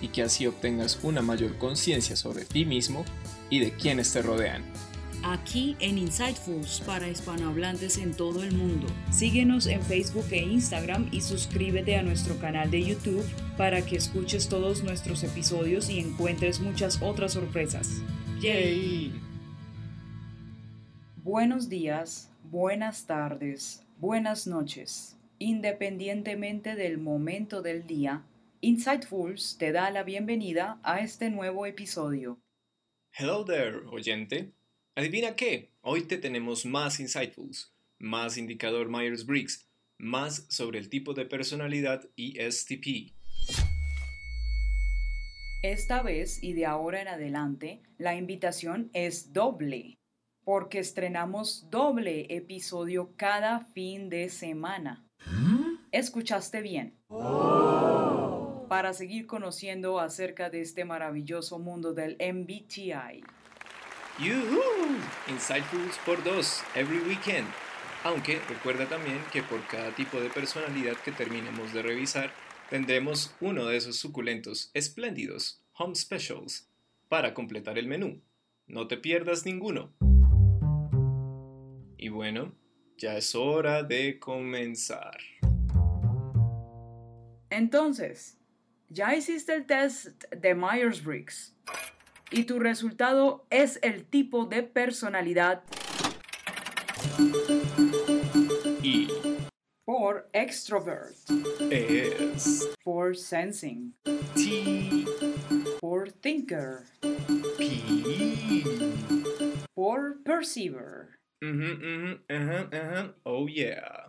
y que así obtengas una mayor conciencia sobre ti mismo y de quienes te rodean. Aquí en Insightfuls para hispanohablantes en todo el mundo. Síguenos en Facebook e Instagram y suscríbete a nuestro canal de YouTube para que escuches todos nuestros episodios y encuentres muchas otras sorpresas. ¡Yay! Buenos días, buenas tardes, buenas noches. Independientemente del momento del día, Insightfuls te da la bienvenida a este nuevo episodio. Hello there, oyente. Adivina qué, hoy te tenemos más Insightfuls, más indicador Myers-Briggs, más sobre el tipo de personalidad ESTP. Esta vez y de ahora en adelante, la invitación es doble, porque estrenamos doble episodio cada fin de semana. ¿Escuchaste bien? Para seguir conociendo acerca de este maravilloso mundo del MBTI. ¡Yuhu! Insightfuls por dos, every weekend. Aunque recuerda también que por cada tipo de personalidad que terminemos de revisar, tendremos uno de esos suculentos, espléndidos, home specials, para completar el menú. No te pierdas ninguno. Y bueno, ya es hora de comenzar. Entonces, ya hiciste el test de Myers-Briggs y tu resultado es el tipo de personalidad Y por extrovert, es por sensing, T por thinker, P. por perceiver, Ujú, ujú, ajá, ajá. Oh yeah.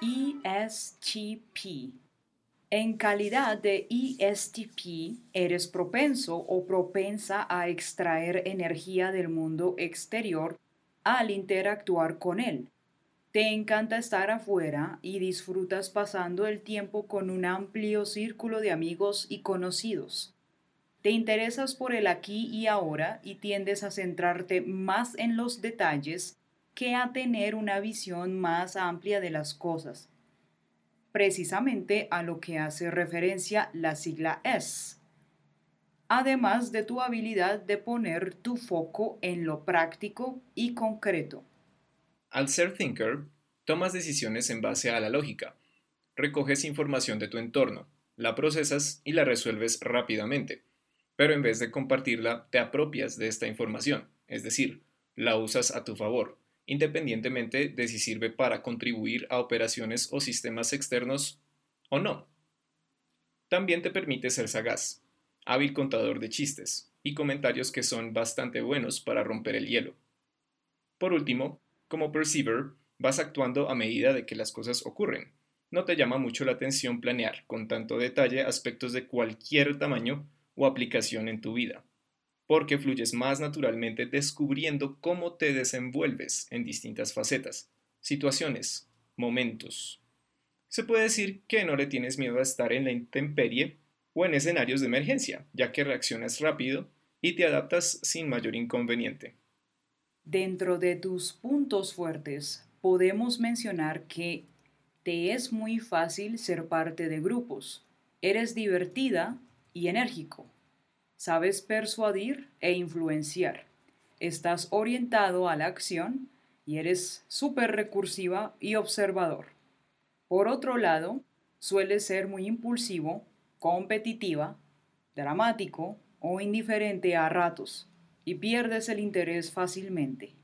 ESTP. En calidad de ESTP, eres propenso o propensa a extraer energía del mundo exterior al interactuar con él. Te encanta estar afuera y disfrutas pasando el tiempo con un amplio círculo de amigos y conocidos. Te interesas por el aquí y ahora y tiendes a centrarte más en los detalles que a tener una visión más amplia de las cosas precisamente a lo que hace referencia la sigla S, además de tu habilidad de poner tu foco en lo práctico y concreto. Al ser thinker, tomas decisiones en base a la lógica. Recoges información de tu entorno, la procesas y la resuelves rápidamente. Pero en vez de compartirla, te apropias de esta información, es decir, la usas a tu favor, independientemente de si sirve para contribuir a operaciones o sistemas externos o no. También te permite ser sagaz, hábil contador de chistes y comentarios que son bastante buenos para romper el hielo. Por último, como perceiver, vas actuando a medida de que las cosas ocurren. No te llama mucho la atención planear con tanto detalle aspectos de cualquier tamaño o aplicación en tu vida porque fluyes más naturalmente descubriendo cómo te desenvuelves en distintas facetas, situaciones, momentos. Se puede decir que no le tienes miedo a estar en la intemperie o en escenarios de emergencia, ya que reaccionas rápido y te adaptas sin mayor inconveniente. Dentro de tus puntos fuertes, podemos mencionar que te es muy fácil ser parte de grupos. Eres divertida y enérgico Sabes persuadir e influenciar. Estás orientado a la acción y eres súper recursiva y observador. Por otro lado, sueles ser muy impulsivo, competitiva, dramático o indiferente a ratos y pierdes el interés fácilmente.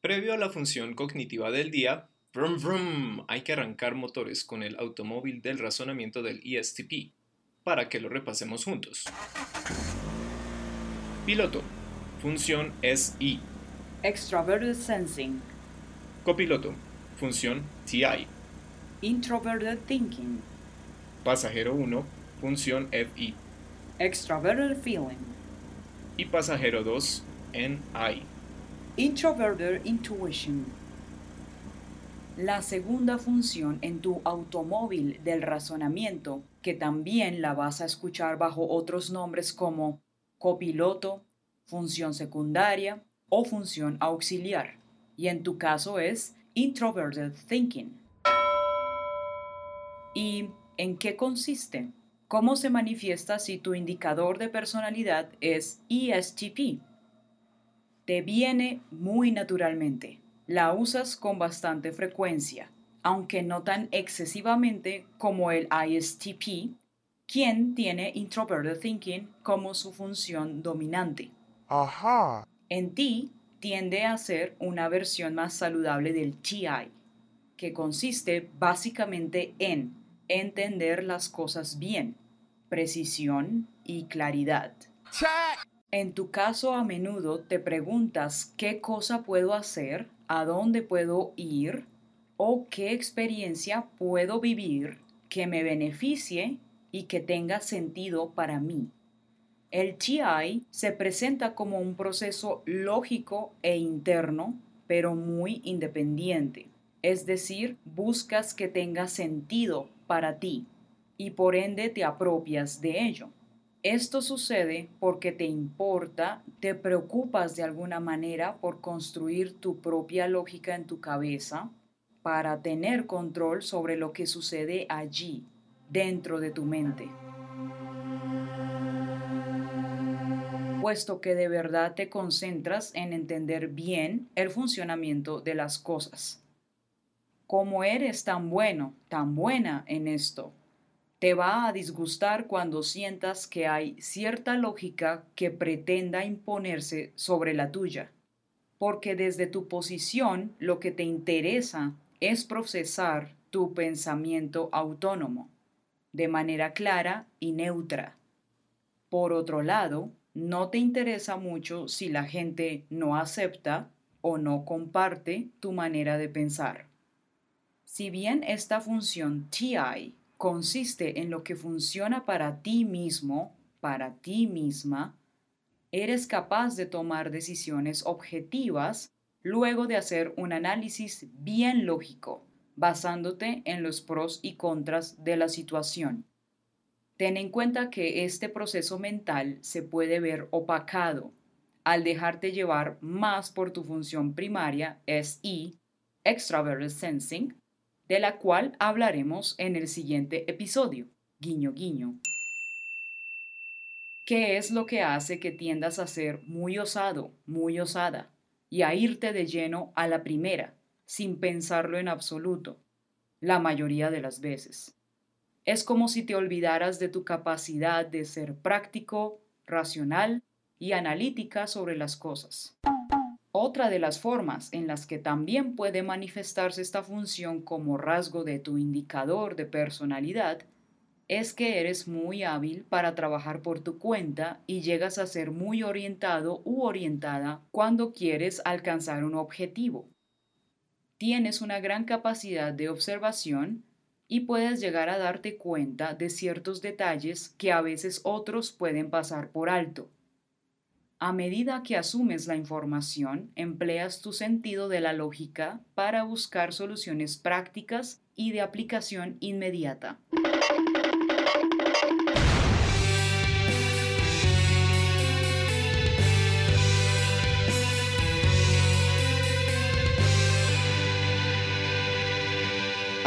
Previo a la función cognitiva del día, Vroom, vroom. Hay que arrancar motores con el automóvil del razonamiento del ESTP, para que lo repasemos juntos. Piloto. Función SI. Extroverted Sensing. Copiloto. función TI. Introverted thinking. Pasajero 1, función FI. Extroverted feeling. Y pasajero 2, NI. Introverted intuition. La segunda función en tu automóvil del razonamiento, que también la vas a escuchar bajo otros nombres como copiloto, función secundaria o función auxiliar, y en tu caso es introverted thinking. ¿Y en qué consiste? ¿Cómo se manifiesta si tu indicador de personalidad es ESTP? Te viene muy naturalmente. La usas con bastante frecuencia, aunque no tan excesivamente como el ISTP, quien tiene Introverted Thinking como su función dominante. Ajá. En ti tiende a ser una versión más saludable del TI, que consiste básicamente en entender las cosas bien, precisión y claridad. En tu caso a menudo te preguntas qué cosa puedo hacer, a dónde puedo ir o qué experiencia puedo vivir que me beneficie y que tenga sentido para mí. El TI se presenta como un proceso lógico e interno, pero muy independiente. Es decir, buscas que tenga sentido para ti y por ende te apropias de ello. Esto sucede porque te importa, te preocupas de alguna manera por construir tu propia lógica en tu cabeza para tener control sobre lo que sucede allí, dentro de tu mente. Puesto que de verdad te concentras en entender bien el funcionamiento de las cosas. Como eres tan bueno, tan buena en esto, te va a disgustar cuando sientas que hay cierta lógica que pretenda imponerse sobre la tuya, porque desde tu posición lo que te interesa es procesar tu pensamiento autónomo, de manera clara y neutra. Por otro lado, no te interesa mucho si la gente no acepta o no comparte tu manera de pensar. Si bien esta función TI consiste en lo que funciona para ti mismo, para ti misma, eres capaz de tomar decisiones objetivas luego de hacer un análisis bien lógico, basándote en los pros y contras de la situación. Ten en cuenta que este proceso mental se puede ver opacado al dejarte llevar más por tu función primaria, SI, Extraverted Sensing, de la cual hablaremos en el siguiente episodio. Guiño, guiño. ¿Qué es lo que hace que tiendas a ser muy osado, muy osada, y a irte de lleno a la primera, sin pensarlo en absoluto, la mayoría de las veces? Es como si te olvidaras de tu capacidad de ser práctico, racional y analítica sobre las cosas. Otra de las formas en las que también puede manifestarse esta función como rasgo de tu indicador de personalidad es que eres muy hábil para trabajar por tu cuenta y llegas a ser muy orientado u orientada cuando quieres alcanzar un objetivo. Tienes una gran capacidad de observación y puedes llegar a darte cuenta de ciertos detalles que a veces otros pueden pasar por alto. A medida que asumes la información, empleas tu sentido de la lógica para buscar soluciones prácticas y de aplicación inmediata.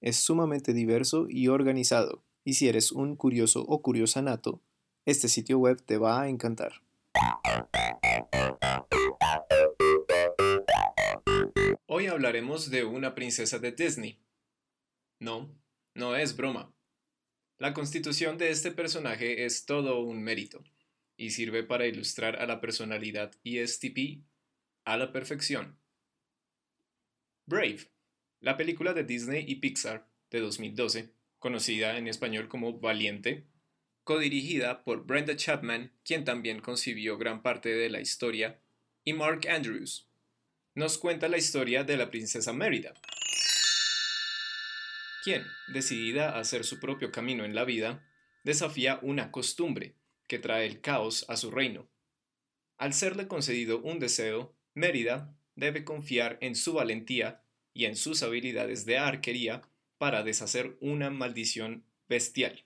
es sumamente diverso y organizado, y si eres un curioso o curiosa nato, este sitio web te va a encantar. Hoy hablaremos de una princesa de Disney. No, No es broma. La constitución de este personaje es todo un mérito y sirve para ilustrar a la personalidad ESTP a la perfección. Brave, la película de Disney y Pixar de 2012, conocida en español como Valiente, codirigida por Brenda Chapman, quien también concibió gran parte de la historia, y Mark Andrews. Nos cuenta la historia de la princesa Mérida, quien, decidida a hacer su propio camino en la vida, desafía una costumbre que trae el caos a su reino. Al serle concedido un deseo, Mérida debe confiar en su valentía y en sus habilidades de arquería para deshacer una maldición bestial.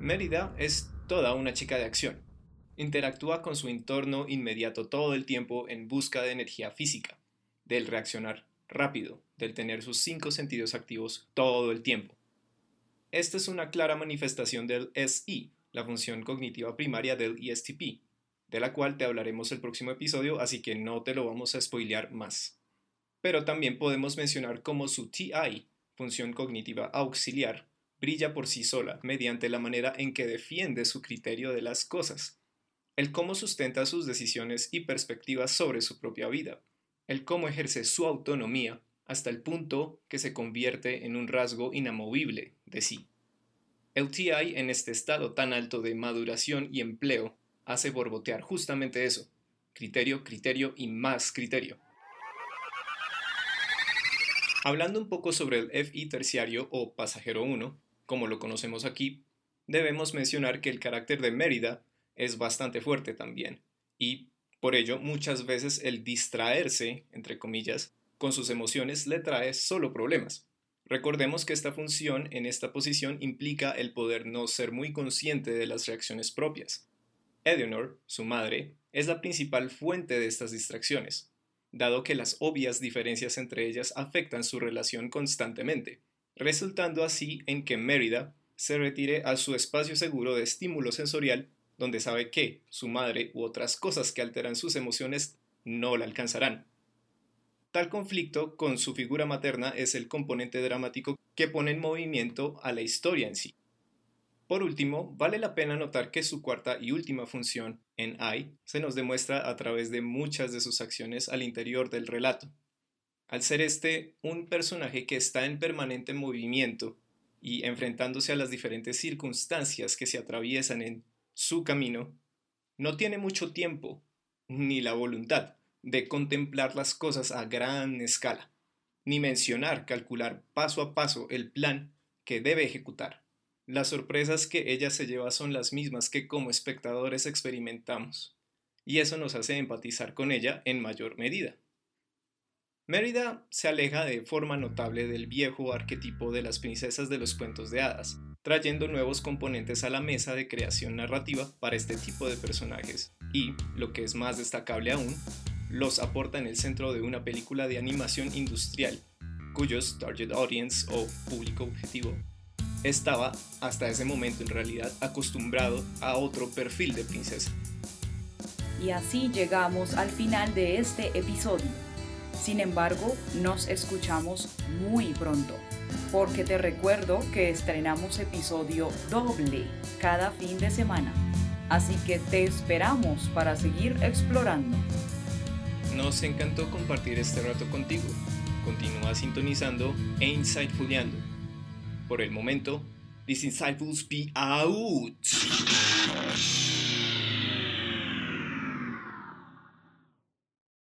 Mérida es toda una chica de acción. Interactúa con su entorno inmediato todo el tiempo en busca de energía física, del reaccionar rápido, del tener sus cinco sentidos activos todo el tiempo. Esta es una clara manifestación del SI, la función cognitiva primaria del ESTP, de la cual te hablaremos el próximo episodio, así que no te lo vamos a spoilear más. Pero también podemos mencionar cómo su TI, función cognitiva auxiliar, brilla por sí sola mediante la manera en que defiende su criterio de las cosas, el cómo sustenta sus decisiones y perspectivas sobre su propia vida, el cómo ejerce su autonomía hasta el punto que se convierte en un rasgo inamovible de sí. El TI en este estado tan alto de maduración y empleo hace borbotear justamente eso, criterio, criterio y más criterio. Hablando un poco sobre el FI terciario o pasajero 1, como lo conocemos aquí, debemos mencionar que el carácter de Mérida es bastante fuerte también, y por ello muchas veces el distraerse, entre comillas, con sus emociones le trae solo problemas. Recordemos que esta función en esta posición implica el poder no ser muy consciente de las reacciones propias. Eleanor, su madre, es la principal fuente de estas distracciones, dado que las obvias diferencias entre ellas afectan su relación constantemente, resultando así en que Mérida se retire a su espacio seguro de estímulo sensorial, donde sabe que su madre u otras cosas que alteran sus emociones no la alcanzarán. Tal conflicto con su figura materna es el componente dramático que pone en movimiento a la historia en sí. Por último, vale la pena notar que su cuarta y última función, en I, se nos demuestra a través de muchas de sus acciones al interior del relato. Al ser este un personaje que está en permanente movimiento y enfrentándose a las diferentes circunstancias que se atraviesan en su camino, no tiene mucho tiempo ni la voluntad de contemplar las cosas a gran escala, ni mencionar, calcular paso a paso el plan que debe ejecutar. Las sorpresas que ella se lleva son las mismas que como espectadores experimentamos, y eso nos hace empatizar con ella en mayor medida. Mérida se aleja de forma notable del viejo arquetipo de las princesas de los cuentos de hadas, trayendo nuevos componentes a la mesa de creación narrativa para este tipo de personajes, y, lo que es más destacable aún, los aporta en el centro de una película de animación industrial, cuyos target audience o público objetivo estaba hasta ese momento en realidad acostumbrado a otro perfil de princesa. Y así llegamos al final de este episodio. Sin embargo, nos escuchamos muy pronto, porque te recuerdo que estrenamos episodio doble cada fin de semana. Así que te esperamos para seguir explorando. Nos encantó compartir este rato contigo. Continúa sintonizando e insightfulando. Por el momento, these insightfuls be out.